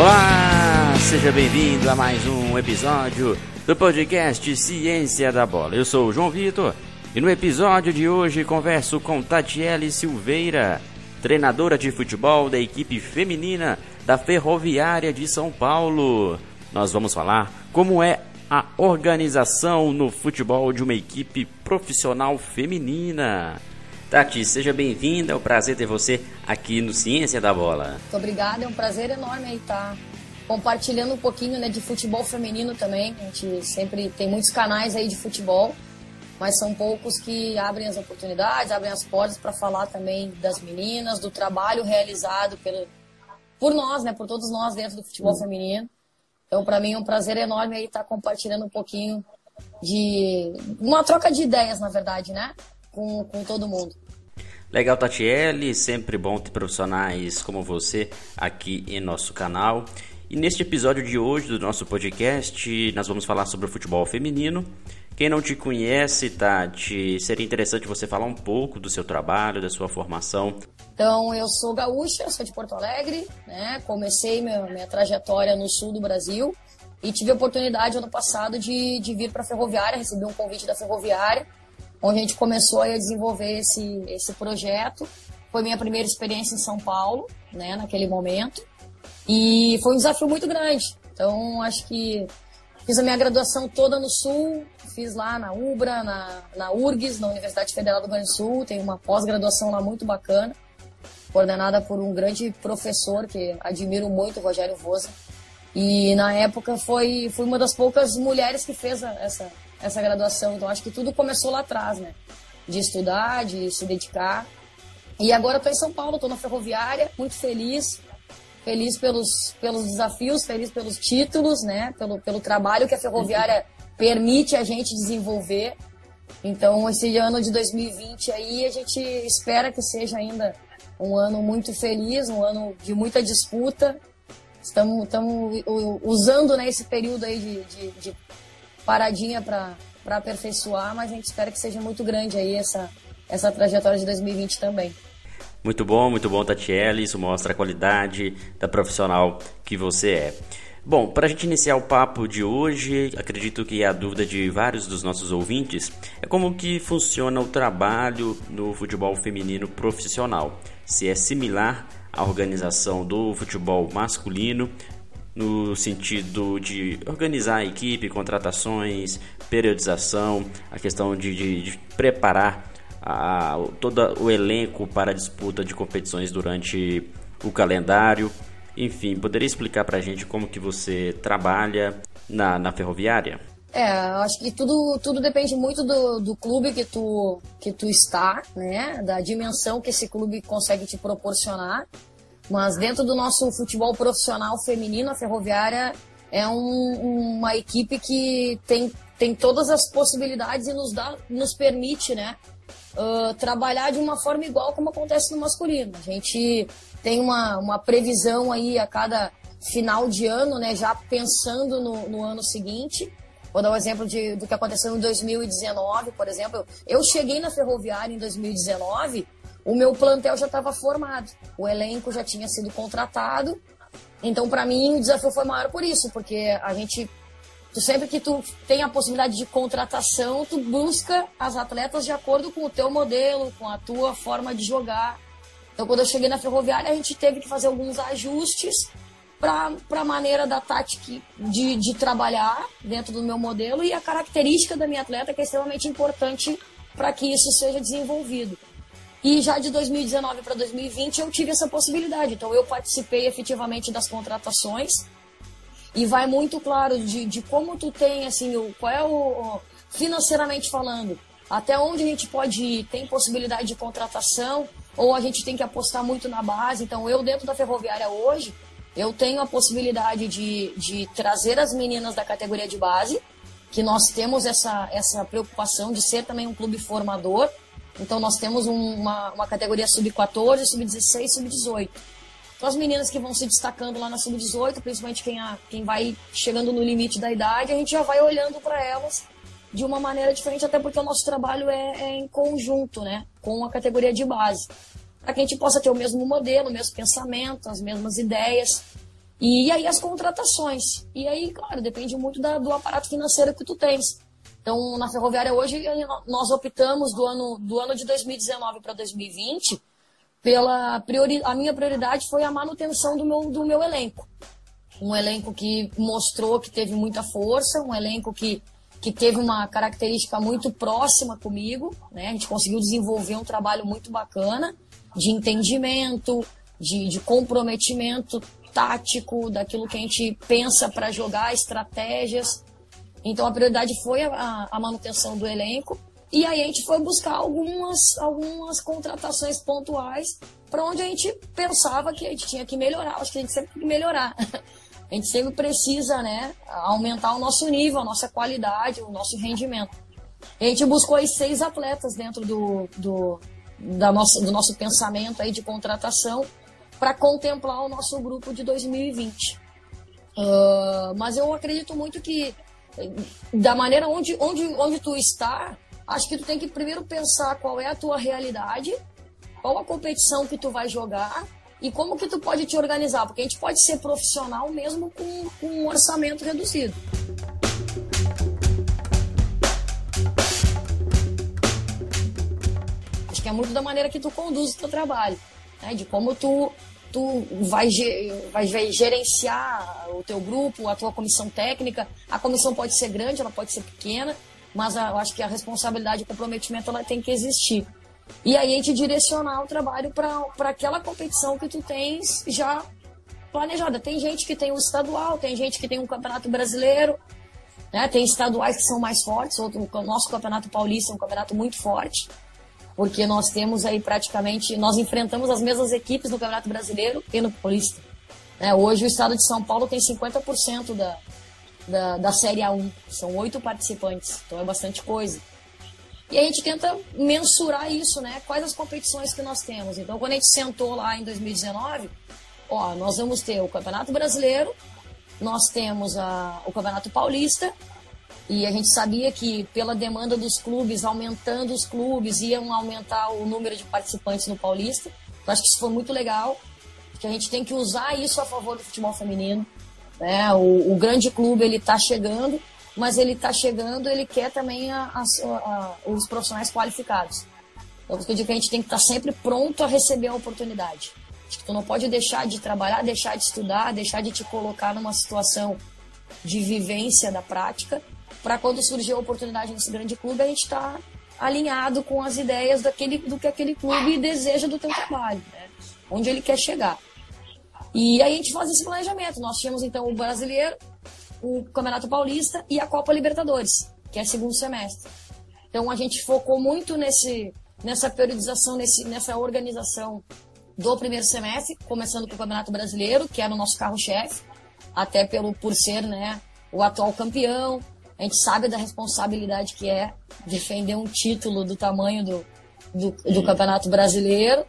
Olá, seja bem-vindo a mais um episódio do podcast Ciência da Bola. Eu sou o João Vitor e no episódio de hoje converso com Tatiele Silveira, treinadora de futebol da equipe feminina da Ferroviária de São Paulo. Nós vamos falar como é a organização no futebol de uma equipe profissional feminina. Tati, seja bem-vinda, é um prazer ter você aqui no Ciência da Bola. Muito obrigada, é um prazer enorme estar compartilhando um pouquinho né, de futebol feminino também. A gente sempre tem muitos canais aí de futebol, mas são poucos que abrem as oportunidades, abrem as portas para falar também das meninas, do trabalho realizado pelo, por nós, né, por todos nós dentro do futebol feminino. Então, para mim é um prazer enorme aí estar compartilhando um pouquinho de uma troca de ideias, na verdade, né? Com, com todo mundo. Legal, Tatiele, sempre bom ter profissionais como você aqui em nosso canal. E neste episódio de hoje do nosso podcast, nós vamos falar sobre o futebol feminino. Quem não te conhece, Tati, seria interessante você falar um pouco do seu trabalho, da sua formação. Então, eu sou gaúcha, sou de Porto Alegre, né? Comecei minha, minha trajetória no sul do Brasil e tive a oportunidade ano passado de, de vir para a Ferroviária, recebi um convite da Ferroviária onde a gente começou a desenvolver esse, esse projeto. Foi minha primeira experiência em São Paulo, né, naquele momento. E foi um desafio muito grande. Então, acho que fiz a minha graduação toda no Sul, fiz lá na UBRA, na, na URGS, na Universidade Federal do Rio Grande do Sul, tem uma pós-graduação lá muito bacana, coordenada por um grande professor que admiro muito, Rogério Vosa. E na época foi, fui uma das poucas mulheres que fez essa, essa graduação. Então acho que tudo começou lá atrás, né? De estudar, de se dedicar. E agora estou em São Paulo, estou na Ferroviária, muito feliz. Feliz pelos, pelos desafios, feliz pelos títulos, né? Pelo, pelo trabalho que a Ferroviária permite a gente desenvolver. Então, esse ano de 2020 aí, a gente espera que seja ainda um ano muito feliz, um ano de muita disputa. Estamos, estamos usando né, esse período aí de, de, de paradinha para aperfeiçoar, mas a gente espera que seja muito grande aí essa, essa trajetória de 2020 também. Muito bom, muito bom, Tatiele. Isso mostra a qualidade da profissional que você é. Bom, para a gente iniciar o papo de hoje, acredito que a dúvida de vários dos nossos ouvintes é como que funciona o trabalho no futebol feminino profissional. Se é similar à organização do futebol masculino, no sentido de organizar a equipe, contratações, periodização, a questão de, de, de preparar a, todo o elenco para a disputa de competições durante o calendário. Enfim, poderia explicar para a gente como que você trabalha na, na ferroviária? É, acho que tudo, tudo depende muito do, do clube que tu, que tu está, né? Da dimensão que esse clube consegue te proporcionar. Mas dentro do nosso futebol profissional feminino, a Ferroviária é um, uma equipe que tem, tem todas as possibilidades e nos, dá, nos permite né, uh, trabalhar de uma forma igual como acontece no masculino. A gente tem uma, uma previsão aí a cada final de ano, né, já pensando no, no ano seguinte. Vou dar um exemplo de, do que aconteceu em 2019, por exemplo. Eu cheguei na Ferroviária em 2019 o meu plantel já estava formado, o elenco já tinha sido contratado. Então, para mim, o desafio foi maior por isso, porque a gente, tu, sempre que tu tem a possibilidade de contratação, tu busca as atletas de acordo com o teu modelo, com a tua forma de jogar. Então, quando eu cheguei na Ferroviária, a gente teve que fazer alguns ajustes para a maneira da tática de, de trabalhar dentro do meu modelo e a característica da minha atleta, que é extremamente importante para que isso seja desenvolvido. E já de 2019 para 2020 eu tive essa possibilidade. Então eu participei efetivamente das contratações. E vai muito claro de, de como tu tem, assim, o, qual é o, financeiramente falando, até onde a gente pode ir, tem possibilidade de contratação, ou a gente tem que apostar muito na base. Então eu dentro da ferroviária hoje, eu tenho a possibilidade de, de trazer as meninas da categoria de base, que nós temos essa, essa preocupação de ser também um clube formador, então nós temos um, uma, uma categoria sub-14, sub-16, sub-18. Então as meninas que vão se destacando lá na sub-18, principalmente quem, a, quem vai chegando no limite da idade, a gente já vai olhando para elas de uma maneira diferente, até porque o nosso trabalho é, é em conjunto, né? Com a categoria de base. Para que a gente possa ter o mesmo modelo, o mesmo pensamento, as mesmas ideias. E aí as contratações. E aí, claro, depende muito da, do aparato financeiro que tu tens. Então, na Ferroviária hoje, nós optamos do ano, do ano de 2019 para 2020, pela priori, a minha prioridade foi a manutenção do meu, do meu elenco. Um elenco que mostrou que teve muita força, um elenco que, que teve uma característica muito próxima comigo, né? A gente conseguiu desenvolver um trabalho muito bacana de entendimento, de, de comprometimento tático, daquilo que a gente pensa para jogar, estratégias. Então a prioridade foi a, a, manutenção do elenco. E aí a gente foi buscar algumas, algumas contratações pontuais para onde a gente pensava que a gente tinha que melhorar. Acho que a gente sempre tem que melhorar. A gente sempre precisa né, aumentar o nosso nível, a nossa qualidade, o nosso rendimento. a gente buscou aí seis atletas dentro do, do, da nossa, do nosso pensamento aí de contratação para contemplar o nosso grupo de 2020. Uh, mas eu acredito muito que da maneira onde, onde, onde tu está, acho que tu tem que primeiro pensar qual é a tua realidade, qual a competição que tu vai jogar e como que tu pode te organizar, porque a gente pode ser profissional mesmo com, com um orçamento reduzido. Acho que é muito da maneira que tu conduz o teu trabalho, né? de como tu tu vai, vai, vai gerenciar o teu grupo, a tua comissão técnica. A comissão pode ser grande, ela pode ser pequena, mas eu acho que a responsabilidade e comprometimento ela tem que existir. E aí a gente direcionar o trabalho para aquela competição que tu tens já planejada. Tem gente que tem o estadual, tem gente que tem um campeonato brasileiro, né? tem estaduais que são mais fortes, outro, o nosso campeonato paulista é um campeonato muito forte porque nós temos aí praticamente, nós enfrentamos as mesmas equipes no Campeonato Brasileiro e no Paulista. É, hoje o estado de São Paulo tem 50% da, da, da Série A1, são oito participantes, então é bastante coisa. E a gente tenta mensurar isso, né? Quais as competições que nós temos. Então, quando a gente sentou lá em 2019, ó, nós vamos ter o Campeonato Brasileiro, nós temos a, o Campeonato Paulista e a gente sabia que, pela demanda dos clubes, aumentando os clubes, iam aumentar o número de participantes no Paulista. Eu acho que isso foi muito legal, que a gente tem que usar isso a favor do futebol feminino. Né? O, o grande clube ele está chegando, mas ele está chegando, ele quer também a, a, a, os profissionais qualificados. Então, eu digo que a gente tem que estar tá sempre pronto a receber a oportunidade. Acho que tu não pode deixar de trabalhar, deixar de estudar, deixar de te colocar numa situação de vivência da prática para quando surgir a oportunidade nesse grande clube, a gente está alinhado com as ideias daquele, do que aquele clube deseja do teu trabalho, né? onde ele quer chegar. E aí a gente faz esse planejamento. Nós tínhamos então o Brasileiro, o Campeonato Paulista e a Copa Libertadores, que é segundo semestre. Então a gente focou muito nesse, nessa periodização, nesse, nessa organização do primeiro semestre, começando com o Campeonato Brasileiro, que era o nosso carro-chefe, até pelo por ser né, o atual campeão, a gente sabe da responsabilidade que é defender um título do tamanho do, do, do Campeonato Brasileiro.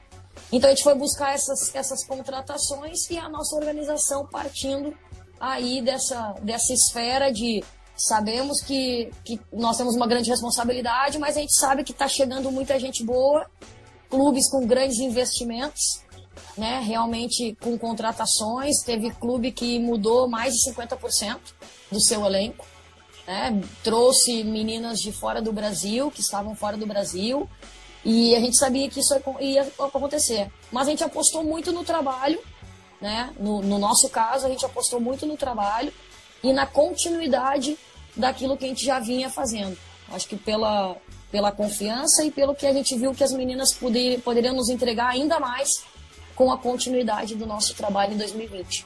Então a gente foi buscar essas, essas contratações e a nossa organização partindo aí dessa, dessa esfera de sabemos que, que nós temos uma grande responsabilidade, mas a gente sabe que está chegando muita gente boa, clubes com grandes investimentos, né, realmente com contratações. Teve clube que mudou mais de 50% do seu elenco né? Trouxe meninas de fora do Brasil, que estavam fora do Brasil, e a gente sabia que isso ia acontecer. Mas a gente apostou muito no trabalho, né? No, no nosso caso, a gente apostou muito no trabalho e na continuidade daquilo que a gente já vinha fazendo. Acho que pela, pela confiança e pelo que a gente viu que as meninas poder, poderiam nos entregar ainda mais com a continuidade do nosso trabalho em 2020.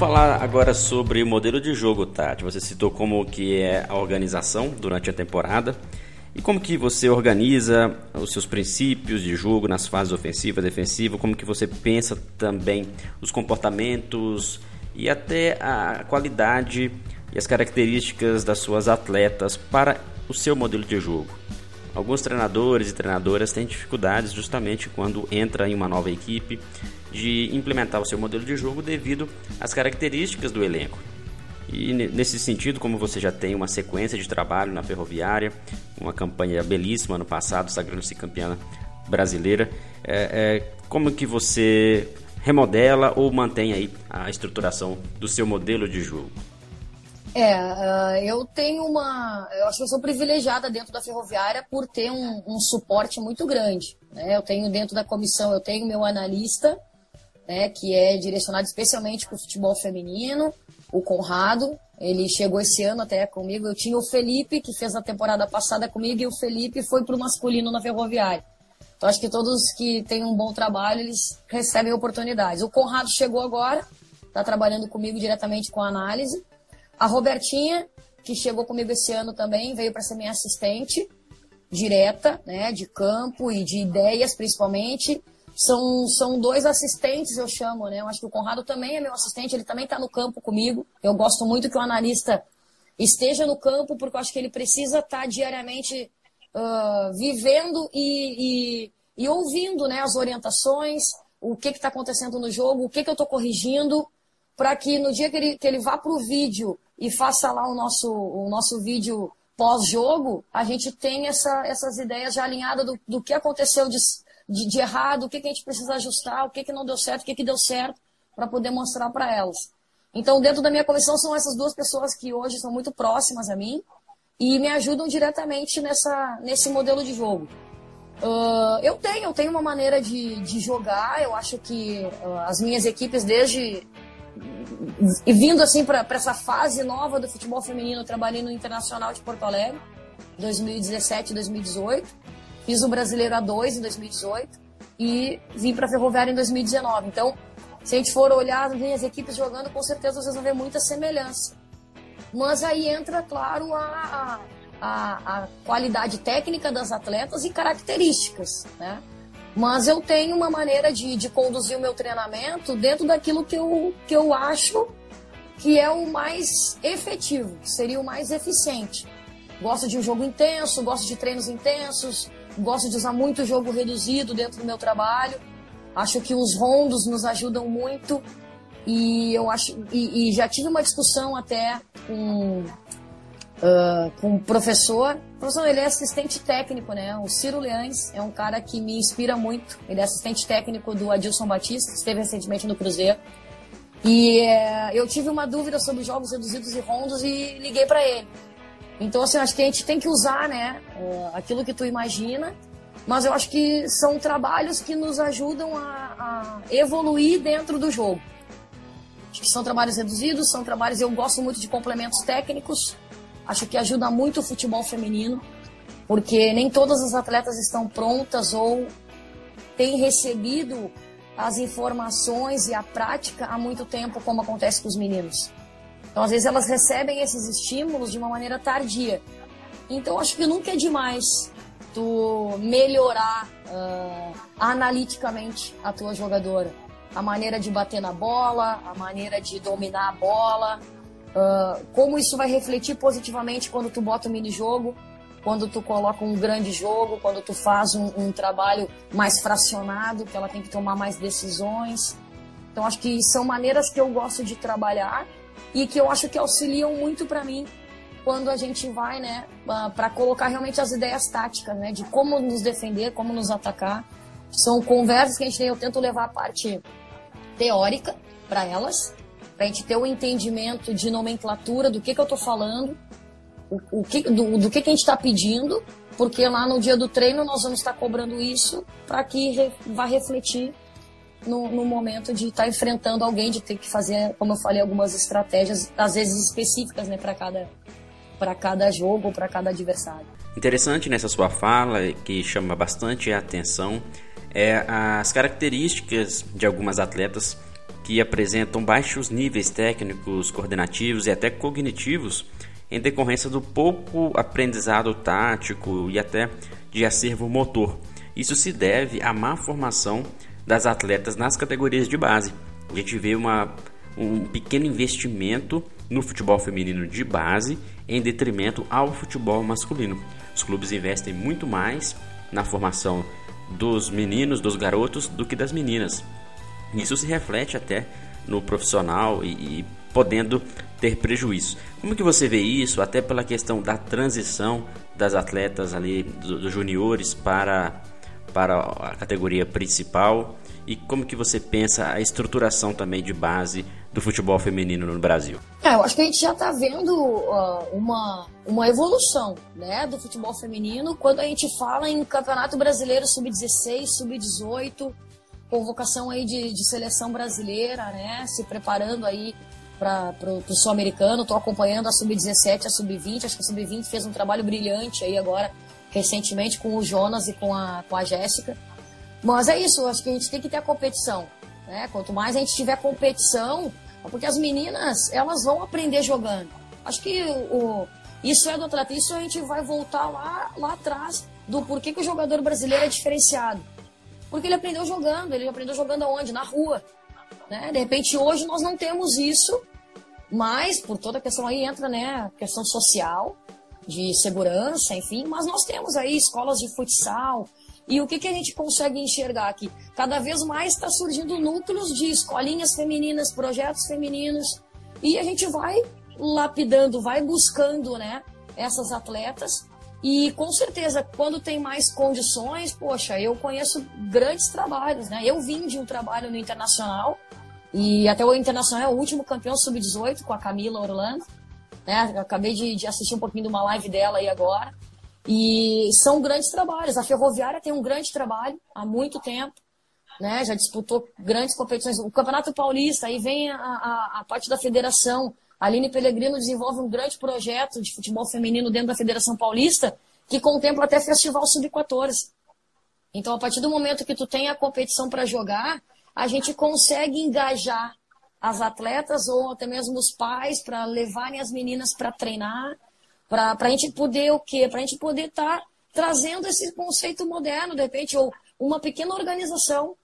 Falar agora sobre o modelo de jogo, Tati. Você citou como que é a organização durante a temporada e como que você organiza os seus princípios de jogo nas fases ofensiva, defensiva, como que você pensa também os comportamentos e até a qualidade e as características das suas atletas para o seu modelo de jogo. Alguns treinadores e treinadoras têm dificuldades justamente quando entra em uma nova equipe de implementar o seu modelo de jogo devido às características do elenco. E nesse sentido, como você já tem uma sequência de trabalho na Ferroviária, uma campanha belíssima no passado, sagrando-se campeã brasileira, é, é, como que você remodela ou mantém aí a estruturação do seu modelo de jogo? É, uh, eu tenho uma. Eu acho que eu sou privilegiada dentro da ferroviária por ter um, um suporte muito grande. Né? Eu tenho dentro da comissão, eu tenho meu analista, né, que é direcionado especialmente para o futebol feminino, o Conrado. Ele chegou esse ano até comigo. Eu tinha o Felipe, que fez a temporada passada comigo, e o Felipe foi para o masculino na ferroviária. Então acho que todos que têm um bom trabalho, eles recebem oportunidades. O Conrado chegou agora, está trabalhando comigo diretamente com a análise. A Robertinha, que chegou comigo esse ano também, veio para ser minha assistente direta, né, de campo e de ideias principalmente. São, são dois assistentes, eu chamo, né? Eu acho que o Conrado também é meu assistente, ele também está no campo comigo. Eu gosto muito que o analista esteja no campo, porque eu acho que ele precisa estar tá diariamente uh, vivendo e, e, e, ouvindo né, as orientações, o que está acontecendo no jogo, o que, que eu estou corrigindo, para que no dia que ele, que ele vá para o vídeo e faça lá o nosso, o nosso vídeo pós-jogo, a gente tem essa, essas ideias já alinhadas do, do que aconteceu de, de, de, errado, o que, que a gente precisa ajustar, o que, que não deu certo, o que, que deu certo, para poder mostrar para elas. Então, dentro da minha comissão, são essas duas pessoas que hoje são muito próximas a mim e me ajudam diretamente nessa, nesse modelo de jogo. Uh, eu tenho, eu tenho uma maneira de, de jogar, eu acho que uh, as minhas equipes, desde e vindo assim para essa fase nova do futebol feminino, eu trabalhei no Internacional de Porto Alegre, 2017 2018. Fiz o Brasileiro A2 em 2018 e vim para a Ferroviária em 2019. Então, se a gente for olhar as equipes jogando, com certeza vocês vão ver muita semelhança. Mas aí entra, claro, a, a, a qualidade técnica das atletas e características, né? Mas eu tenho uma maneira de, de conduzir o meu treinamento dentro daquilo que eu, que eu acho que é o mais efetivo, seria o mais eficiente. Gosto de um jogo intenso, gosto de treinos intensos, gosto de usar muito jogo reduzido dentro do meu trabalho. Acho que os rondos nos ajudam muito e eu acho e, e já tive uma discussão até com uh, com o professor. O professor, ele é assistente técnico, né? O Ciro Leães é um cara que me inspira muito. Ele é assistente técnico do Adilson Batista, esteve recentemente no Cruzeiro. E uh, eu tive uma dúvida sobre jogos reduzidos e rondos e liguei para ele. Então, assim, acho que a gente tem que usar, né, uh, aquilo que tu imagina, mas eu acho que são trabalhos que nos ajudam a, a evoluir dentro do jogo. Acho que são trabalhos reduzidos, são trabalhos. Eu gosto muito de complementos técnicos, Acho que ajuda muito o futebol feminino, porque nem todas as atletas estão prontas ou têm recebido as informações e a prática há muito tempo, como acontece com os meninos. Então, às vezes, elas recebem esses estímulos de uma maneira tardia. Então, acho que nunca é demais tu melhorar uh, analiticamente a tua jogadora. A maneira de bater na bola, a maneira de dominar a bola, Uh, como isso vai refletir positivamente quando tu bota um mini jogo, quando tu coloca um grande jogo, quando tu faz um, um, trabalho mais fracionado, que ela tem que tomar mais decisões. Então acho que são maneiras que eu gosto de trabalhar e que eu acho que auxiliam muito para mim quando a gente vai, né, para colocar realmente as ideias táticas, né, de como nos defender, como nos atacar. São conversas que a gente tem, eu tento levar a parte teórica para elas para a gente ter o um entendimento de nomenclatura do que, que eu estou falando, o, o, que, do, do que, que a gente está pedindo, porque lá no dia do treino nós vamos estar cobrando isso para que re, vá refletir no, no, momento de estar tá enfrentando alguém, de ter que fazer, como eu falei, algumas estratégias, às vezes específicas, né, para cada, cada jogo ou para cada adversário. Interessante nessa sua fala, que chama bastante a atenção, é as características de algumas atletas que apresentam baixos níveis técnicos, coordenativos e até cognitivos em decorrência do pouco aprendizado tático e até de acervo motor. Isso se deve à má formação das atletas nas categorias de base. A gente vê uma, um pequeno investimento no futebol feminino de base em detrimento ao futebol masculino. Os clubes investem muito mais na formação dos meninos, dos garotos, do que das meninas. Isso se reflete até no profissional e, e podendo ter prejuízo. Como que você vê isso, até pela questão da transição das atletas ali dos do juniores para para a categoria principal e como que você pensa a estruturação também de base do futebol feminino no Brasil? É, eu acho que a gente já está vendo uh, uma, uma evolução né, do futebol feminino quando a gente fala em Campeonato Brasileiro Sub-16, Sub-18, convocação aí de, de seleção brasileira, né, se preparando aí para o sul-americano. Estou acompanhando a Sub-17, a Sub-20. Acho que a Sub-20 fez um trabalho brilhante aí agora, recentemente, com o Jonas e com a, com a Jéssica. Mas é isso, acho que a gente tem que ter a competição. Né? Quanto mais a gente tiver competição, porque as meninas, elas vão aprender jogando. Acho que o, isso é do atleta, isso a gente vai voltar lá, lá atrás do porquê que o jogador brasileiro é diferenciado. Porque ele aprendeu jogando, ele aprendeu jogando aonde? Na rua. Né? De repente, hoje nós não temos isso, mas por toda a questão aí entra né, a questão social, de segurança, enfim, mas nós temos aí escolas de futsal, e o que, que a gente consegue enxergar aqui? Cada vez mais está surgindo núcleos de escolinhas femininas, projetos femininos, e a gente vai lapidando, vai buscando né, essas atletas. E com certeza, quando tem mais condições, poxa, eu conheço grandes trabalhos, né? Eu vim de um trabalho no Internacional, e até o Internacional é o último campeão sub-18 com a Camila Orlando. Né? Acabei de, de assistir um pouquinho de uma live dela aí agora. E são grandes trabalhos. A Ferroviária tem um grande trabalho há muito tempo, né? já disputou grandes competições. O Campeonato Paulista, aí vem a, a, a parte da federação. A Aline Pellegrino desenvolve um grande projeto de futebol feminino dentro da Federação Paulista, que contempla até Festival Sub-14. Então, a partir do momento que tu tem a competição para jogar, a gente consegue engajar as atletas ou até mesmo os pais para levarem as meninas para treinar para a gente poder o quê? Para a gente poder estar tá trazendo esse conceito moderno, de repente, ou uma pequena organização.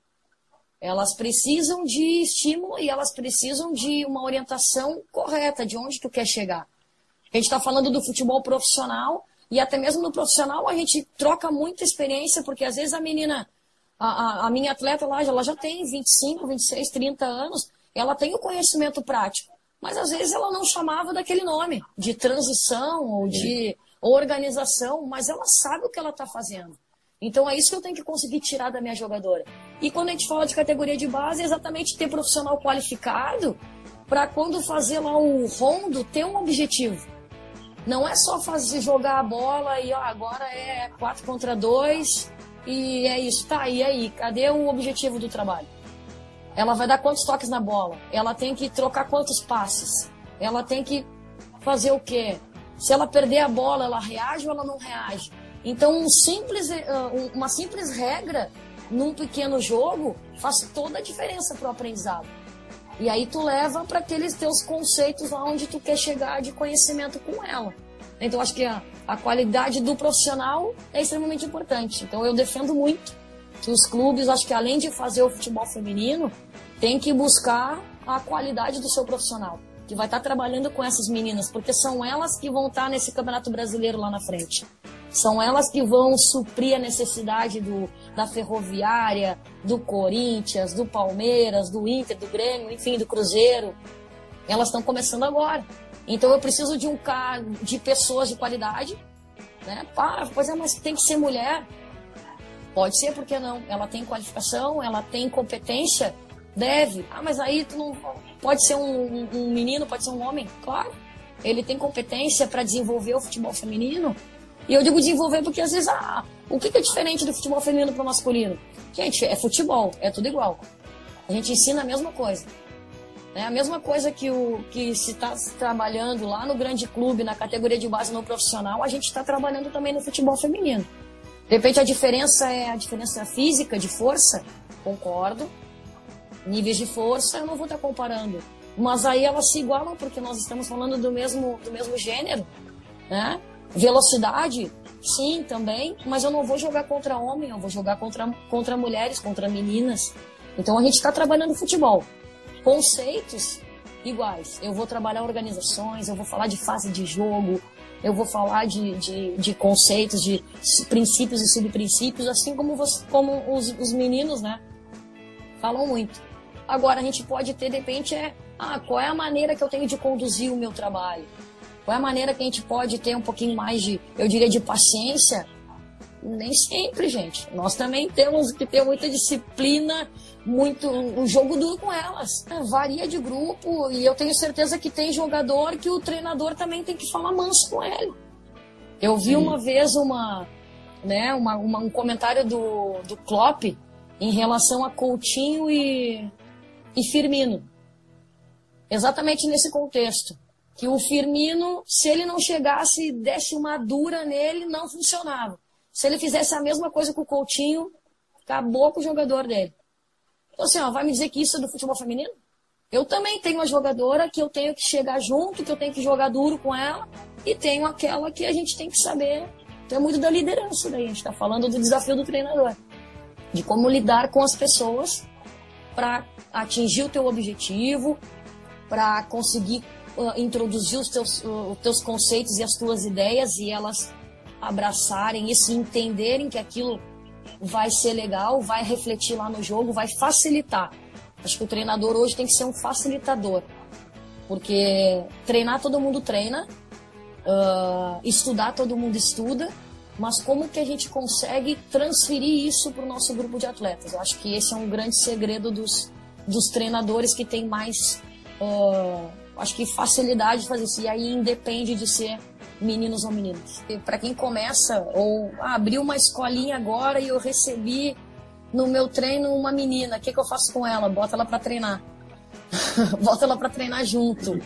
Elas precisam de estímulo e elas precisam de uma orientação correta de onde tu quer chegar. A gente está falando do futebol profissional e até mesmo no profissional a gente troca muita experiência, porque às vezes a menina, a, a, a minha atleta lá, ela já tem 25, 26, 30 anos, ela tem o conhecimento prático mas às vezes ela não chamava daquele nome, de transição ou de organização, mas ela sabe o que ela está fazendo. Então é isso que eu tenho que conseguir tirar da minha jogadora. E quando a gente fala de categoria de base, é exatamente ter profissional qualificado para quando fazer lá o rondo ter um objetivo. Não é só fazer jogar a bola e ó, agora é 4 contra 2 e é isso. Tá, e aí? Cadê o objetivo do trabalho? Ela vai dar quantos toques na bola? Ela tem que trocar quantos passes? Ela tem que fazer o quê? Se ela perder a bola, ela reage ou ela não reage? Então, um simples, eh, uma simples regra num pequeno jogo faz toda a diferença para o aprendizado. E aí tu leva para aqueles teus conceitos lá onde tu quer chegar de conhecimento com ela. Então, acho que a, a qualidade do profissional é extremamente importante. Então, eu defendo muito que os clubes, acho que além de fazer o futebol feminino, tem que buscar a qualidade do seu profissional, que vai estar trabalhando com essas meninas, porque são elas que vão estar nesse Campeonato Brasileiro lá na frente. São elas que vão suprir a necessidade do, da Ferroviária, do Corinthians, do Palmeiras, do Inter, do Grêmio, enfim, do Cruzeiro. Elas estão começando agora. Então eu preciso de um cara, de pessoas de qualidade, né? Para, pois é, mas tem que ser mulher. Pode ser, porque não? Ela tem qualificação, ela tem competência Deve. Ah, mas aí tu não. Pode ser um, um menino, pode ser um homem? Claro. Ele tem competência para desenvolver o futebol feminino. E eu digo desenvolver porque às vezes, ah, o que é diferente do futebol feminino para o masculino? Gente, é futebol, é tudo igual. A gente ensina a mesma coisa. É a mesma coisa que, o, que se está trabalhando lá no grande clube, na categoria de base no profissional, a gente está trabalhando também no futebol feminino. De repente a diferença é a diferença física, de força, concordo níveis de força, eu não vou estar comparando. Mas aí elas se igualam porque nós estamos falando do mesmo, do mesmo gênero, né? Velocidade, sim, também, mas eu não vou jogar contra homem, eu vou jogar contra, contra mulheres, contra meninas. Então a gente está trabalhando futebol. Conceitos iguais. Eu vou trabalhar organizações, eu vou falar de fase de jogo, eu vou falar de, de, de conceitos, de princípios e subprincípios, assim como, você, como os, os meninos, né? Falam muito. Agora, a gente pode ter, de repente, é, ah, qual é a maneira que eu tenho de conduzir o meu trabalho? Qual é a maneira que a gente pode ter um pouquinho mais de, eu diria, de paciência? Nem sempre, gente. Nós também temos que ter muita disciplina, muito um jogo duro com elas. Varia de grupo e eu tenho certeza que tem jogador que o treinador também tem que falar manso com ele. Eu vi Sim. uma vez uma, né, uma, uma, um comentário do, do Klopp em relação a Coutinho e, e Firmino. Exatamente nesse contexto. Que o Firmino, se ele não chegasse e desse uma dura nele, não funcionava. Se ele fizesse a mesma coisa com o Coutinho, acabou com o jogador dele. Então, assim, ó, vai me dizer que isso é do futebol feminino? Eu também tenho uma jogadora que eu tenho que chegar junto, que eu tenho que jogar duro com ela, e tenho aquela que a gente tem que saber. Tem muito da liderança daí, a gente está falando do desafio do treinador, de como lidar com as pessoas para atingir o teu objetivo, para conseguir uh, introduzir os teus, uh, os teus conceitos e as tuas ideias e elas abraçarem isso, entenderem que aquilo vai ser legal, vai refletir lá no jogo, vai facilitar. Acho que o treinador hoje tem que ser um facilitador, porque treinar todo mundo treina, uh, estudar todo mundo estuda, mas como que a gente consegue transferir isso para o nosso grupo de atletas? Eu acho que esse é um grande segredo dos, dos treinadores que tem mais, uh, acho que facilidade de fazer isso. E aí independe de ser meninos ou meninas. Para quem começa ou ah, uma escolinha agora e eu recebi no meu treino uma menina, o que, que eu faço com ela? Bota ela para treinar. Bota ela para treinar junto.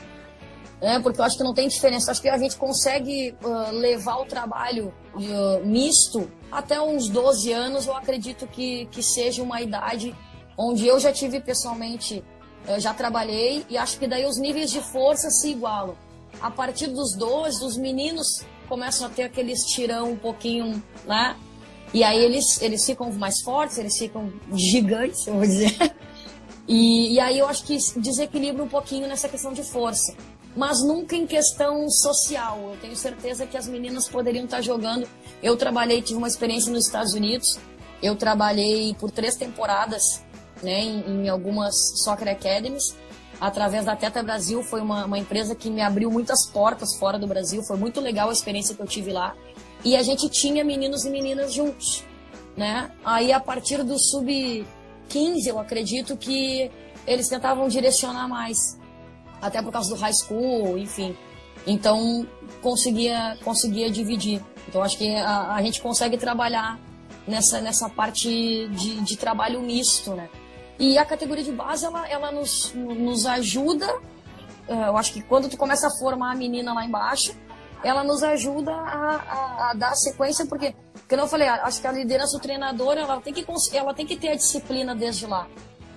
É, porque eu acho que não tem diferença. Eu acho que a gente consegue uh, levar o trabalho uh, misto até uns 12 anos. Eu acredito que, que seja uma idade onde eu já tive pessoalmente, eu já trabalhei e acho que daí os níveis de força se igualam a partir dos 12, os meninos começam a ter aquele estirão um pouquinho, né? E aí eles, eles ficam mais fortes, eles ficam gigantes, vou dizer. E, e aí eu acho que desequilibra um pouquinho nessa questão de força. Mas nunca em questão social. Eu tenho certeza que as meninas poderiam estar jogando. Eu trabalhei, tive uma experiência nos Estados Unidos. Eu trabalhei por três temporadas né, em, em algumas soccer academies através da Teta Brasil. Foi uma, uma empresa que me abriu muitas portas fora do Brasil. Foi muito legal a experiência que eu tive lá. E a gente tinha meninos e meninas juntos, né? Aí a partir do sub-15, eu acredito que eles tentavam direcionar mais. Até por causa do high school, enfim. Então conseguia, conseguia dividir. Então acho que a, a gente consegue trabalhar nessa, nessa parte de, de trabalho misto, né? E a categoria de base, ela, ela nos, nos ajuda. Eh, eu acho que quando tu começa a formar a menina lá embaixo, ela nos ajuda a, a, a dar sequência, porque, como eu falei, acho que a liderança do treinador, ela tem que, ela tem que ter a disciplina desde lá.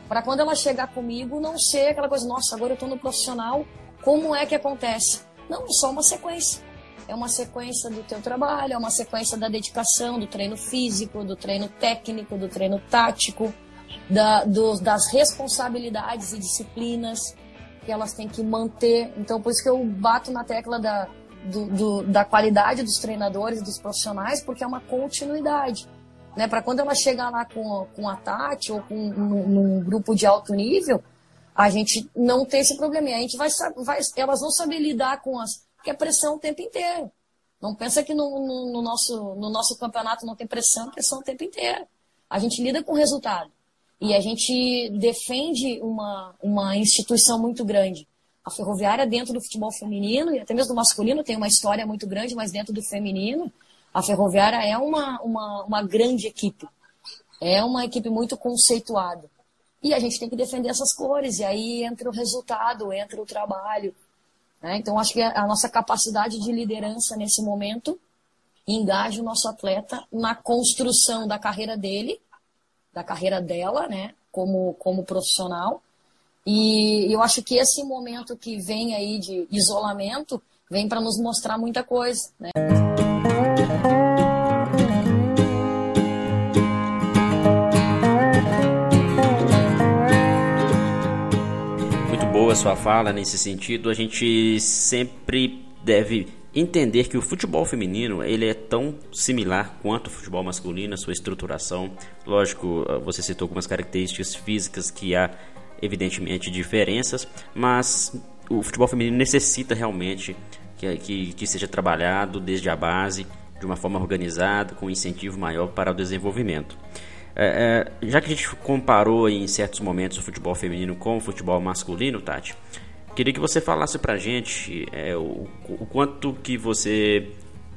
Para quando ela chegar comigo, não ser aquela coisa, nossa, agora eu estou no profissional, como é que acontece? Não, só uma sequência. É uma sequência do teu trabalho, é uma sequência da dedicação, do treino físico, do treino técnico, do treino tático, da, das responsabilidades e disciplinas que elas têm que manter. Então, por isso que eu bato na tecla da, do, do, da qualidade dos treinadores, dos profissionais, porque é uma continuidade. Né? Para quando ela chegar lá com, com a Tati ou com num, num grupo de alto nível, a gente não tem esse problema. A gente vai, vai, elas vão saber lidar com as é pressão o tempo inteiro. Não pensa que no, no, no, nosso, no nosso campeonato não tem pressão, pressão o tempo inteiro. A gente lida com o resultado. E a gente defende uma, uma instituição muito grande. A ferroviária, dentro do futebol feminino e até mesmo do masculino, tem uma história muito grande, mas dentro do feminino, a ferroviária é uma, uma, uma grande equipe. É uma equipe muito conceituada. E a gente tem que defender essas cores, e aí entra o resultado, entra o trabalho. Né? Então, acho que a nossa capacidade de liderança nesse momento engaja o nosso atleta na construção da carreira dele da carreira dela, né, como, como profissional. E eu acho que esse momento que vem aí de isolamento vem para nos mostrar muita coisa, né? Muito boa sua fala nesse sentido. A gente sempre deve entender que o futebol feminino ele é tão similar quanto o futebol masculino, a sua estruturação. Lógico, ah, você citou algumas características físicas que há evidentemente, diferenças, mas o futebol feminino necessita realmente que, que, que seja trabalhado desde a base, de uma forma organizada, com um incentivo maior para o desenvolvimento. É, é, já que a gente comparou em certos momentos o futebol feminino com o futebol masculino, Tati, queria que você falasse pra gente é, o, o, quanto que você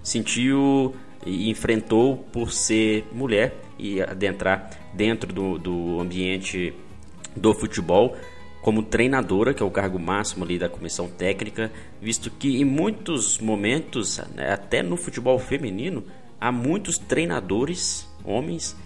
sentiu e enfrentou por ser mulher e adentrar dentro do, do ambiente do futebol como treinadora, que é o cargo máximo ali da comissão técnica, visto que em muitos momentos, né, até no futebol feminino, há muitos treinadores, homens,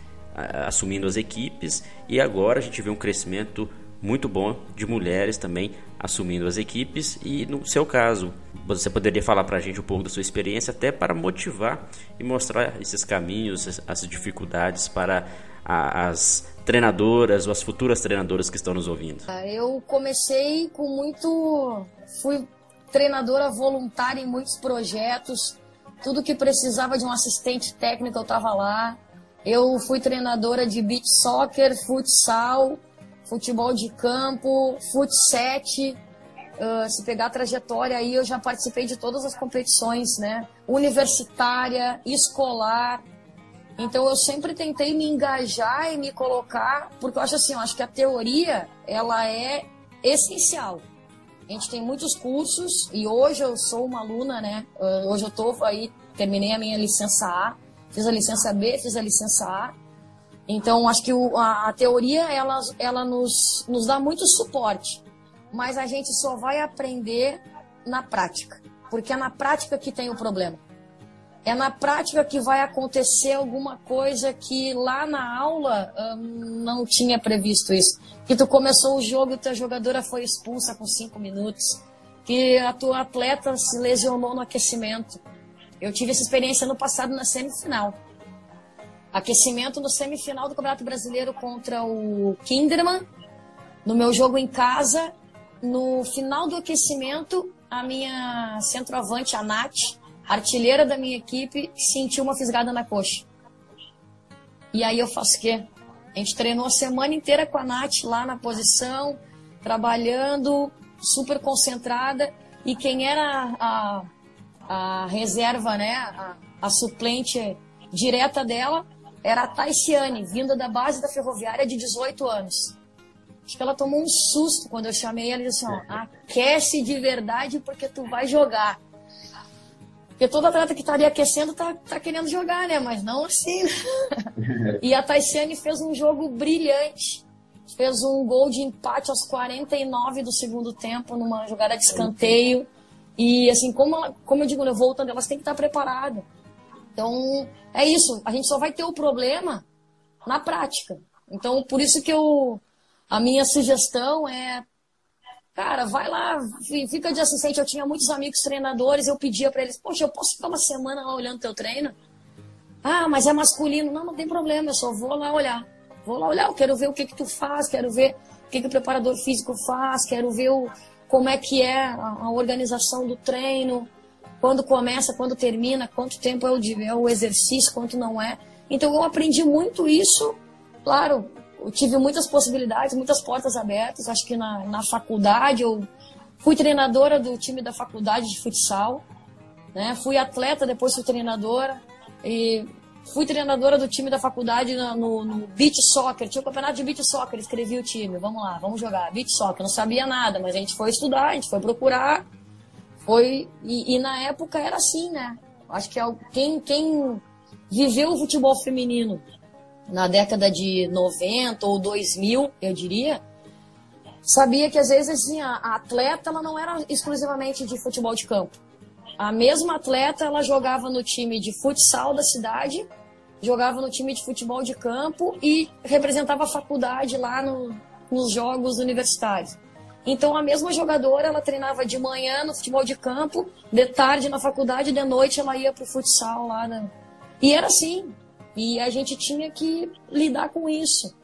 assumindo as equipes e agora a gente vê um crescimento muito bom de mulheres também assumindo as equipes e no seu caso você poderia falar para a gente um pouco da sua experiência até para motivar e mostrar esses caminhos as dificuldades para as treinadoras ou as futuras treinadoras que estão nos ouvindo? Ah, eu comecei com muito fui treinadora voluntária em muitos projetos tudo que precisava de um assistente técnico eu estava lá. Eu fui treinadora de beach soccer, futsal, futebol de campo, futset. Uh, se pegar a trajetória aí, eu já participei de todas as competições, né? Universitária, escolar. Então eu sempre tentei me engajar e me colocar, porque eu acho assim, eu acho que a teoria, ela é essencial. A gente tem muitos cursos e hoje eu sou uma aluna, né? Uh, hoje eu tô aí, terminei a minha licença A fiz a licença B, fiz a licença A. Então, acho que o, a, a, teoria, ela, ela nos, nos dá muito suporte, mas a gente só vai aprender na prática, porque é na prática que tem o problema. É na prática que vai acontecer alguma coisa que lá na aula hum, não tinha previsto isso. Que tu começou o jogo e tua jogadora foi expulsa com cinco minutos. Que a tua atleta se lesionou no aquecimento eu tive essa experiência no passado na semifinal. Aquecimento no semifinal do Campeonato Brasileiro contra o Kinderman. No meu jogo em casa, no final do aquecimento, a minha centroavante, a Nath, artilheira da minha equipe, sentiu uma fisgada na coxa. E aí eu faço o quê? A gente treinou a semana inteira com a Nath lá na posição, trabalhando, super concentrada. E quem era a, a reserva, né, a, a suplente direta dela era a Taiciane, vinda da base da ferroviária de 18 anos. Acho que ela tomou um susto quando eu chamei ela e disse assim, ó, aquece de verdade porque tu vai jogar. Porque todo atleta que estaria aquecendo tá, tá querendo jogar, né? Mas não assim. E a Taiciane fez um jogo brilhante. Fez um gol de empate aos 49 do segundo tempo, numa jogada de escanteio. E assim, como, como eu digo, né, voltando, elas têm que estar preparadas. Então, é isso. A gente só vai ter o problema na prática. Então, por isso que eu. A minha sugestão é. Cara, vai lá, fica de assistente. Eu tinha muitos amigos treinadores, eu pedia para eles: Poxa, eu posso ficar uma semana lá olhando teu treino? Ah, mas é masculino. Não, não tem problema, eu só vou lá olhar. Vou lá olhar, eu quero ver o que, que tu faz, quero ver o que, que o preparador físico faz, quero ver o, como é que é a, organização do treino, quando começa, quando termina, quanto tempo é o, é o exercício, quanto não é. Então eu aprendi muito isso, claro, eu tive muitas possibilidades, muitas portas abertas. Acho que na, na faculdade eu fui treinadora do time da faculdade de futsal, né? Fui atleta, depois fui treinadora e Fui treinadora do time da faculdade no, no, no beach soccer. Tinha o um campeonato de beach soccer, escrevi o time. Vamos lá, vamos jogar. Beach soccer. Não sabia nada, mas a gente foi estudar, a gente foi procurar. Foi. E, e na época era assim, né? Acho que é quem, quem viveu o futebol feminino na década de 90 ou 2000, eu diria, sabia que às vezes assim, a, a atleta ela não era exclusivamente de futebol de campo a mesma atleta, ela jogava no time de futsal da cidade, jogava no time de futebol de campo e representava a faculdade lá no, nos jogos universitários. Então a mesma jogadora, ela treinava de manhã no futebol de campo, de tarde na faculdade, de noite ela ia pro futsal lá. Né? E era assim. E a gente tinha que lidar com isso.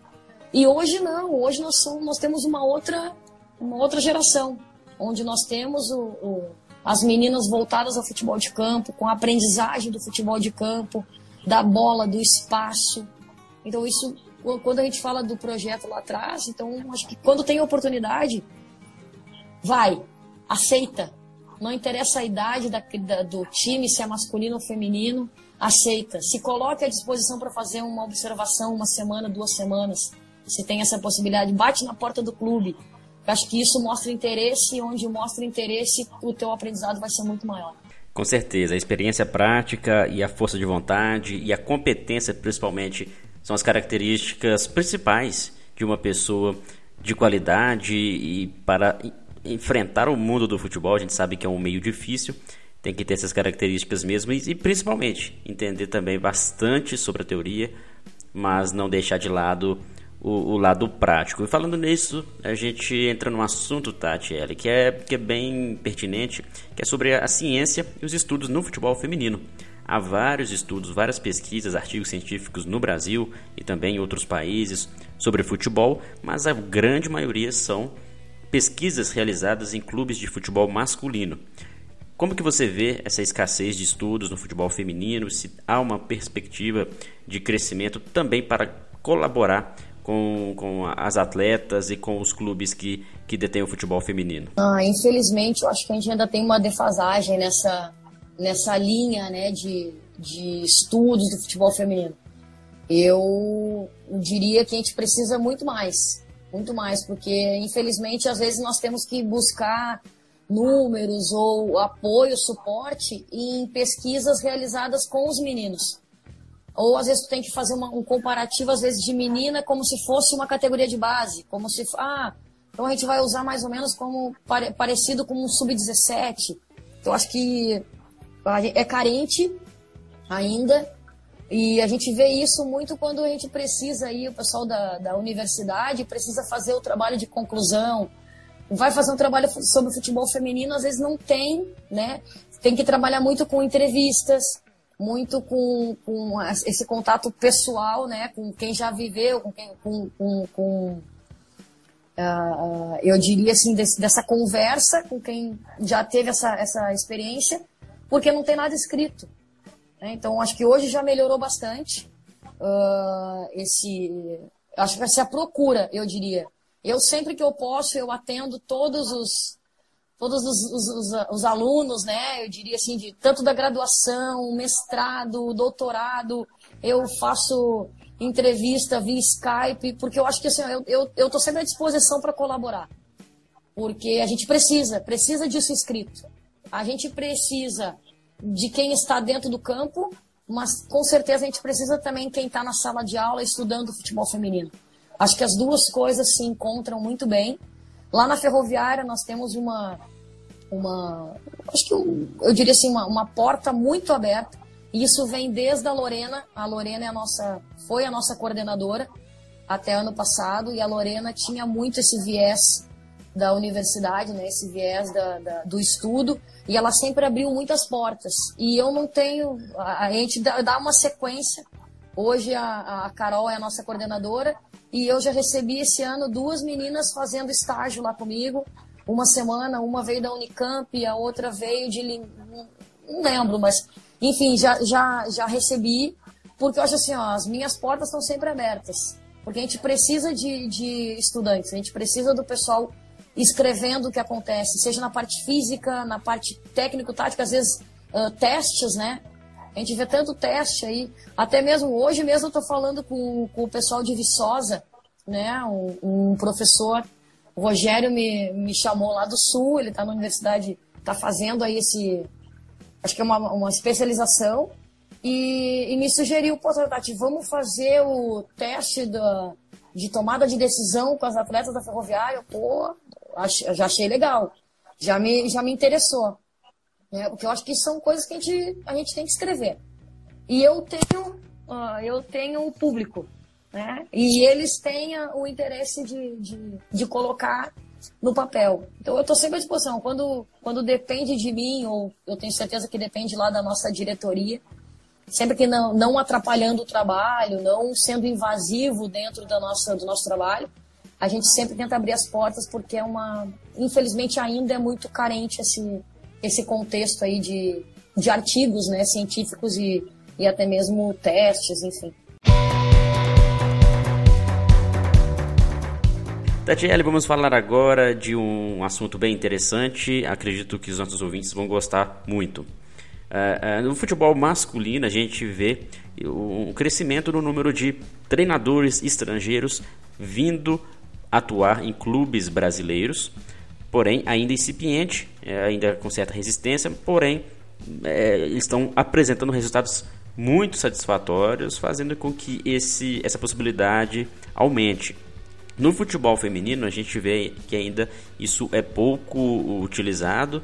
E hoje não, hoje nós, somos, nós temos uma outra, uma outra geração, onde nós temos o, o as meninas voltadas ao futebol de campo, com a aprendizagem do futebol de campo, da bola, do espaço. Então isso quando a gente fala do projeto lá atrás, então acho que quando tem oportunidade, vai, aceita. Não interessa a idade da, da, do time, se é masculino ou feminino, aceita. Se coloque à disposição para fazer uma observação uma semana, duas semanas. Se tem essa possibilidade, bate na porta do clube. Eu acho que isso mostra interesse, e onde mostra interesse, o teu aprendizado vai ser muito maior. Com certeza, a experiência prática e a força de vontade e a competência, principalmente, são as características principais de uma pessoa de qualidade e para enfrentar o mundo do futebol, a gente sabe que é um meio difícil, tem que ter essas características mesmo e, e principalmente entender também bastante sobre a teoria, mas não deixar de lado o, o, lado prático. E falando nisso, a gente entra num assunto, Tati, que é, que é bem pertinente, que é sobre a ciência e os estudos no futebol feminino. Há vários estudos, várias pesquisas, artigos científicos no Brasil e também em outros países sobre futebol, mas a grande maioria são pesquisas realizadas em clubes de futebol masculino. Como que você vê essa escassez de estudos no futebol feminino? Se há uma perspectiva de crescimento também para colaborar com, com as atletas e com os clubes que, que detêm o futebol feminino? Ah, infelizmente, eu acho que a gente ainda tem uma defasagem nessa, nessa linha né, de, de estudos do futebol feminino. Eu diria que a gente precisa muito mais, muito mais, porque infelizmente às vezes nós temos que buscar números ou apoio, suporte em pesquisas realizadas com os meninos. Ou às vezes tu tem que fazer uma, um comparativo, às vezes, de menina como se fosse uma categoria de base. Como se. Ah, então a gente vai usar mais ou menos como pare, parecido com um sub-17. Então acho que é carente ainda. E a gente vê isso muito quando a gente precisa aí, o pessoal da, da universidade precisa fazer o trabalho de conclusão, vai fazer um trabalho sobre futebol feminino, às vezes não tem, né? Tem que trabalhar muito com entrevistas, muito com, com esse contato pessoal, né, com quem já viveu, com quem, com, com, com uh, eu diria assim, desse, dessa conversa com quem já teve essa, essa experiência, porque não tem nada escrito. Né? Então, acho que hoje já melhorou bastante uh, esse, acho que vai ser a procura, eu diria. Eu sempre que eu posso, eu atendo todos os todos os, os, os, os, alunos, né? Eu diria assim, de tanto da graduação, mestrado, doutorado, eu faço entrevista via Skype, porque eu acho que assim, eu, eu, eu tô sempre à disposição para colaborar. Porque a gente precisa, precisa disso escrito. A gente precisa de quem está dentro do campo, mas com certeza a gente precisa também quem está na sala de aula estudando futebol feminino. Acho que as duas coisas se encontram muito bem Lá na ferroviária nós temos uma, uma acho que eu, eu diria assim, uma, uma porta muito aberta. E isso vem desde a Lorena. A Lorena é a nossa, foi a nossa coordenadora até ano passado e a Lorena tinha muito esse viés da universidade, né, esse viés da, da, do estudo, e ela sempre abriu muitas portas. E eu não tenho, a, a gente dá, uma sequência. Hoje a, a Carol é a nossa coordenadora e eu já recebi esse ano duas meninas fazendo estágio lá comigo. Uma semana, uma veio da Unicamp a outra veio de. Não lembro, mas. Enfim, já, já, já recebi. Porque eu acho assim, ó, as minhas portas estão sempre abertas. Porque a gente precisa de, de estudantes, a gente precisa do pessoal escrevendo o que acontece, seja na parte física, na parte técnico-tática, às vezes uh, testes, né? A gente vê tanto teste aí. Até mesmo hoje mesmo eu estou falando com, com, o pessoal de Viçosa, né? Um, um, professor, o Rogério me, me chamou lá do Sul, ele está na universidade, está fazendo aí esse, acho que é uma, uma especialização, e, e me sugeriu, pô, Tati, vamos fazer o teste da, de tomada de decisão com as atletas da Ferroviária. Pô, já achei legal, já me, já me interessou. Né? Porque eu acho que são coisas que a gente, a gente tem que escrever. E eu tenho, uh, eu tenho o público. Né? E eles têm o interesse de, de, de colocar no papel. Então eu estou sempre à disposição. Quando, quando depende de mim, ou eu tenho certeza que depende lá da nossa diretoria, sempre que não, não atrapalhando o trabalho, não sendo invasivo dentro da nossa, do nosso trabalho, a gente sempre tenta abrir as portas porque é uma, infelizmente ainda é muito carente esse, esse contexto aí de, de artigos né, científicos e, e até mesmo testes, enfim. Tatiele, vamos falar agora de um assunto bem interessante. Acredito que os nossos ouvintes vão gostar muito. Uh, uh, no futebol masculino, a gente vê um crescimento no número de treinadores estrangeiros vindo atuar em clubes brasileiros, porém ainda incipiente, é, ainda com certa resistência, porém é, estão apresentando resultados muito satisfatórios, fazendo com que esse, essa possibilidade aumente. No futebol feminino, a gente vê que ainda isso é pouco utilizado,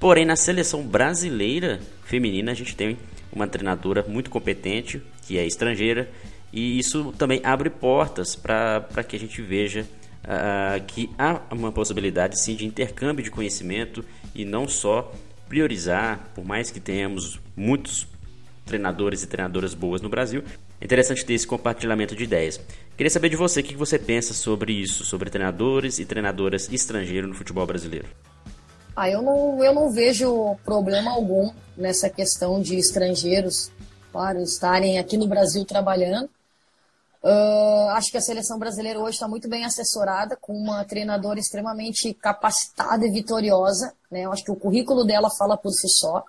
porém na seleção brasileira feminina a gente tem uma treinadora muito competente, que é estrangeira, e isso também abre portas para que a gente veja uh, que há uma possibilidade sim de intercâmbio de conhecimento e não só priorizar, por mais que tenhamos muitos treinadores e treinadoras boas no Brasil, é interessante ter esse compartilhamento de ideias. Queria saber de você o que você pensa sobre isso, sobre treinadores e treinadoras estrangeiros no futebol brasileiro. Ah, eu não, eu não vejo problema algum nessa questão de estrangeiros, claro, estarem aqui no Brasil trabalhando. Uh, acho que a seleção brasileira hoje está muito bem assessorada, com uma treinadora extremamente capacitada e vitoriosa. Né? Eu acho que o currículo dela fala por si só,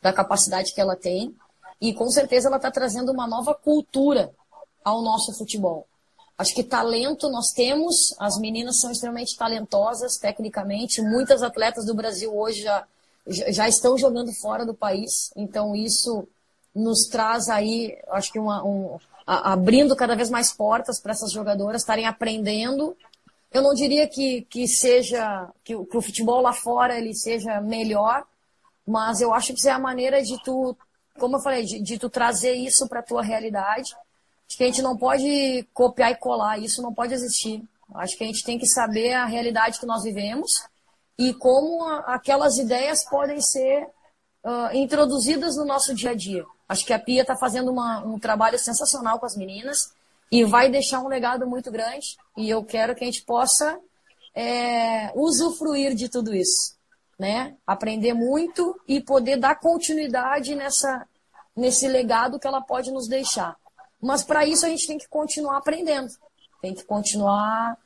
da capacidade que ela tem. E com certeza ela está trazendo uma nova cultura ao nosso futebol. Acho que talento nós temos, as meninas são extremamente talentosas tecnicamente, muitas atletas do Brasil hoje já, já estão jogando fora do país, então isso nos traz aí, acho que uma, um, a, abrindo cada vez mais portas para essas jogadoras estarem aprendendo. Eu não diria que, que seja, que, que o futebol lá fora ele seja melhor, mas eu acho que isso é a maneira de tu, como eu falei, de, de tu trazer isso para a tua realidade Acho que a gente não pode copiar e colar, isso não pode existir. Acho que a gente tem que saber a realidade que nós vivemos e como aquelas ideias podem ser uh, introduzidas no nosso dia a dia. Acho que a Pia está fazendo uma, um trabalho sensacional com as meninas e vai deixar um legado muito grande. E eu quero que a gente possa é, usufruir de tudo isso, né? Aprender muito e poder dar continuidade nessa, nesse legado que ela pode nos deixar. Mas para isso a gente tem que continuar aprendendo, tem que continuar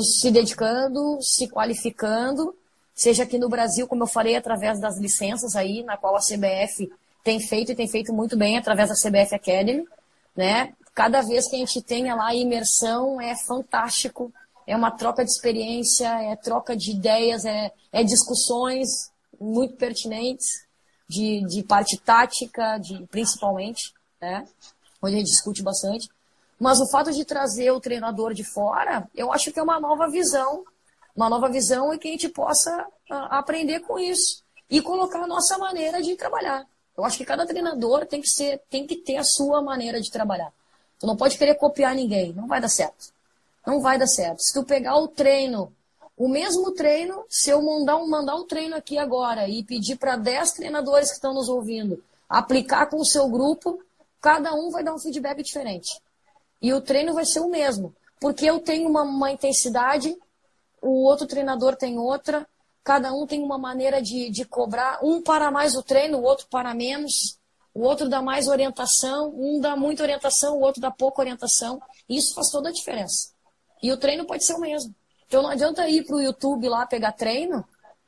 se dedicando, se qualificando, seja aqui no Brasil, como eu falei, através das licenças aí, na qual a CBF tem feito e tem feito muito bem através da CBF Academy, né? Cada vez que a gente tenha lá a imersão é fantástico, é uma troca de experiência, é troca de ideias, é, é discussões muito pertinentes de, de parte tática, de, principalmente, né? onde a gente discute bastante. Mas o fato de trazer o treinador de fora, eu acho que é uma nova visão. Uma nova visão e que a gente possa uh, aprender com isso e colocar a nossa maneira de trabalhar. Eu acho que cada treinador tem que, ser, tem que ter a sua maneira de trabalhar. Tu não pode querer copiar ninguém, não vai dar certo. Não vai dar certo. Se tu pegar o treino, o mesmo treino, se eu mandar um, mandar um treino aqui agora e pedir para 10 treinadores que estão nos ouvindo aplicar com o seu grupo, cada um vai dar um feedback diferente. E o treino vai ser o mesmo. Porque eu tenho uma, uma intensidade, o outro treinador tem outra, cada um tem uma maneira de, de cobrar. Um para mais o treino, o outro para menos. O outro dá mais orientação, um dá muita orientação, o outro dá pouca orientação. Isso faz toda a diferença. E o treino pode ser o mesmo. Então não adianta ir para o YouTube lá pegar treino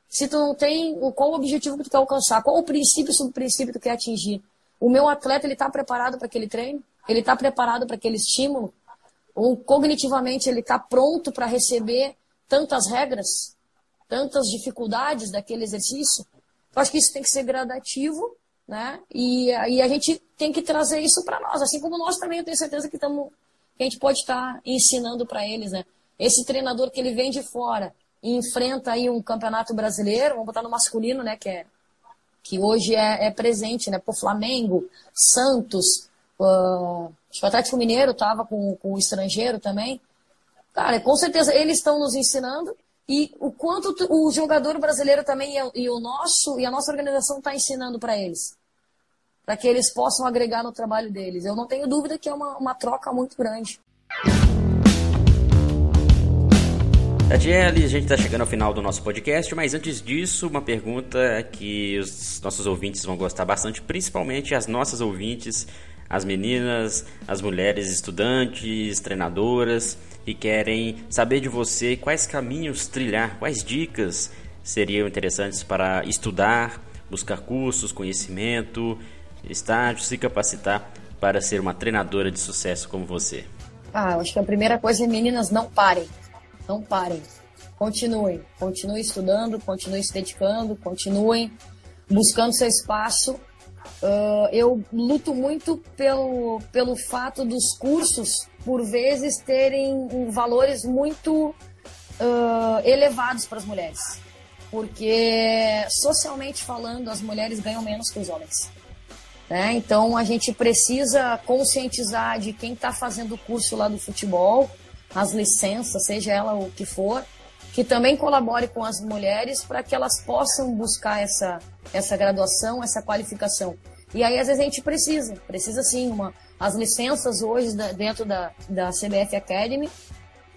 se tu não tem qual o objetivo que tu quer alcançar, qual o princípio sobre o princípio que tu quer atingir. O meu atleta ele está preparado para aquele treino? Ele está preparado para aquele estímulo? Ou cognitivamente ele está pronto para receber tantas regras, tantas dificuldades daquele exercício? Eu acho que isso tem que ser gradativo, né? E, e a gente tem que trazer isso para nós, assim como nós também eu tenho certeza que, tamo, que a gente pode estar tá ensinando para eles, né? Esse treinador que ele vem de fora e enfrenta aí um campeonato brasileiro, vamos botar no masculino, né? Que é que hoje é, é presente, né? Por Flamengo, Santos, uh, o Atlético Mineiro estava com, com o estrangeiro também. Cara, com certeza eles estão nos ensinando e o quanto o jogador brasileiro também e, o nosso e a nossa organização está ensinando para eles, para que eles possam agregar no trabalho deles. Eu não tenho dúvida que é uma, uma troca muito grande. Tatiele, a gente está chegando ao final do nosso podcast, mas antes disso, uma pergunta que os nossos ouvintes vão gostar bastante, principalmente as nossas ouvintes, as meninas, as mulheres estudantes, treinadoras. Que querem saber de você quais caminhos trilhar, quais dicas seriam interessantes para estudar, buscar cursos, conhecimento, estágios, se capacitar para ser uma treinadora de sucesso como você? Ah, acho que a primeira coisa é meninas não parem, não parem, continuem, continuem estudando, continuem se dedicando, continuem buscando seu espaço. Uh, eu luto muito pelo, pelo fato dos cursos, por vezes, terem valores muito uh, elevados para as mulheres. Porque, socialmente falando, as mulheres ganham menos que os homens. Né? Então, a gente precisa conscientizar de quem está fazendo o curso lá do futebol, as licenças, seja ela o que for, que também colabore com as mulheres para que elas possam buscar essa, essa graduação, essa qualificação. E aí, às vezes, a gente precisa, precisa sim, uma, as licenças hoje da, dentro da, da CBF Academy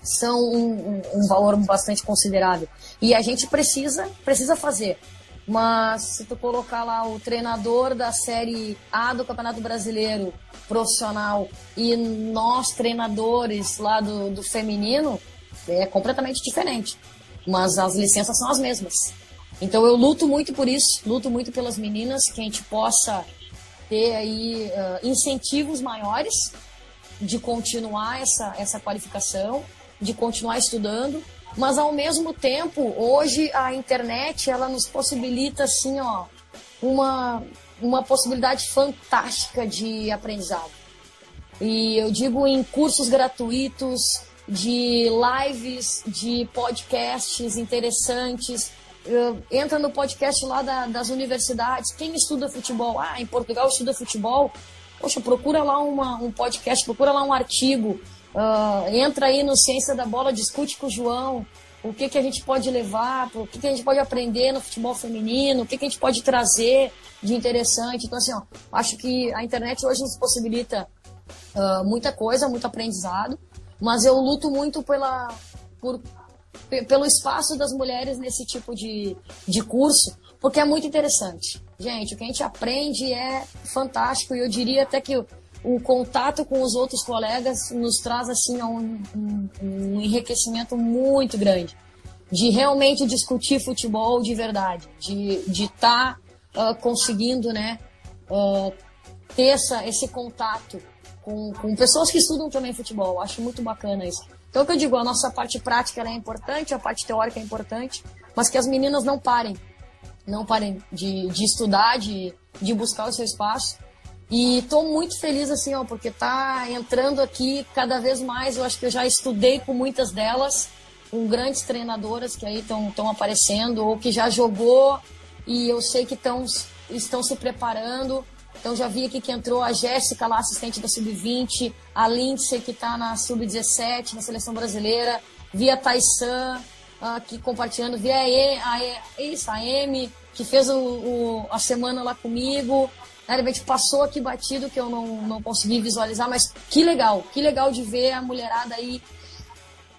são um, um, um, valor bastante considerável. E a gente precisa, precisa fazer. Mas se tu colocar lá o treinador da Série A do Campeonato Brasileiro profissional e nós treinadores lá do, do feminino, é completamente diferente. Mas as licenças são as mesmas. Então eu luto muito por isso, luto muito pelas meninas, que a gente possa ter aí uh, incentivos maiores de continuar essa, essa qualificação, de continuar estudando, mas ao mesmo tempo, hoje a internet ela nos possibilita assim, ó, uma, uma possibilidade fantástica de aprendizado. E eu digo em cursos gratuitos, de lives, de podcasts interessantes. Uh, entra no podcast lá da, das universidades. Quem estuda futebol? Ah, em Portugal estuda futebol. Poxa, procura lá uma, um podcast, procura lá um artigo. Uh, entra aí no Ciência da Bola, discute com o João o que, que a gente pode levar, o que, que a gente pode aprender no futebol feminino, o que, que a gente pode trazer de interessante. Então, assim, ó, acho que a internet hoje nos possibilita uh, muita coisa, muito aprendizado mas eu luto muito pela, por, pelo espaço das mulheres nesse tipo de, de curso, porque é muito interessante. Gente, o que a gente aprende é fantástico e eu diria até que o, o contato com os outros colegas nos traz assim um, um, um enriquecimento muito grande de realmente discutir futebol de verdade, de estar tá, uh, conseguindo né, uh, ter essa, esse contato com, com pessoas que estudam também futebol. Acho muito bacana isso. Então, o que eu digo, a nossa parte prática é importante, a parte teórica é importante, mas que as meninas não parem. Não parem de, de estudar, de, de buscar o seu espaço. E estou muito feliz, assim, ó, porque tá entrando aqui cada vez mais. Eu acho que eu já estudei com muitas delas, com grandes treinadoras que aí estão aparecendo, ou que já jogou e eu sei que tão, estão se preparando. Então já vi aqui que entrou a Jéssica, lá assistente da Sub-20, a Lindsay, que está na Sub-17, na seleção brasileira, vi a Taissan aqui compartilhando, vi a, e, a, e, isso, a Amy, que fez o, o, a semana lá comigo. De repente passou aqui batido que eu não, não consegui visualizar, mas que legal, que legal de ver a mulherada aí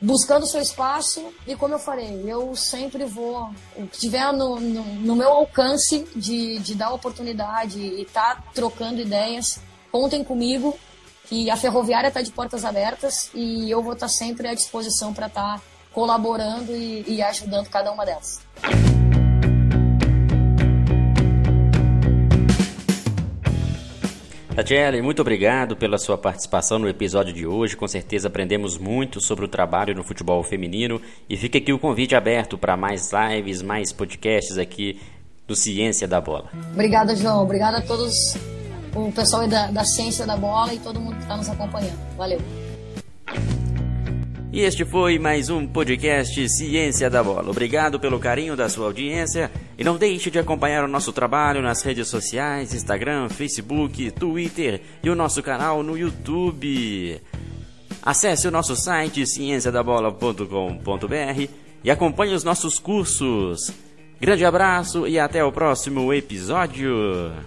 buscando seu espaço e como eu falei, eu sempre vou, o que tiver no, no, no meu alcance de, de dar oportunidade e estar tá trocando ideias, contem comigo que a ferroviária está de portas abertas e eu vou estar tá sempre à disposição para estar tá colaborando e, e ajudando cada uma delas. Tatiele, muito obrigado pela sua participação no episódio de hoje. Com certeza aprendemos muito sobre o trabalho no futebol feminino e fica aqui o convite aberto para mais lives, mais podcasts aqui do Ciência da Bola. Obrigada, João. Obrigada a todos, o pessoal da, da Ciência da Bola e todo mundo que está nos acompanhando. Valeu. E este foi mais um podcast Ciência da Bola. Obrigado pelo carinho da sua audiência e não deixe de acompanhar o nosso trabalho nas redes sociais, Instagram, Facebook, Twitter e o nosso canal no YouTube. Acesse o nosso site cienciadabola.com.br e acompanhe os nossos cursos. Grande abraço e até o próximo episódio.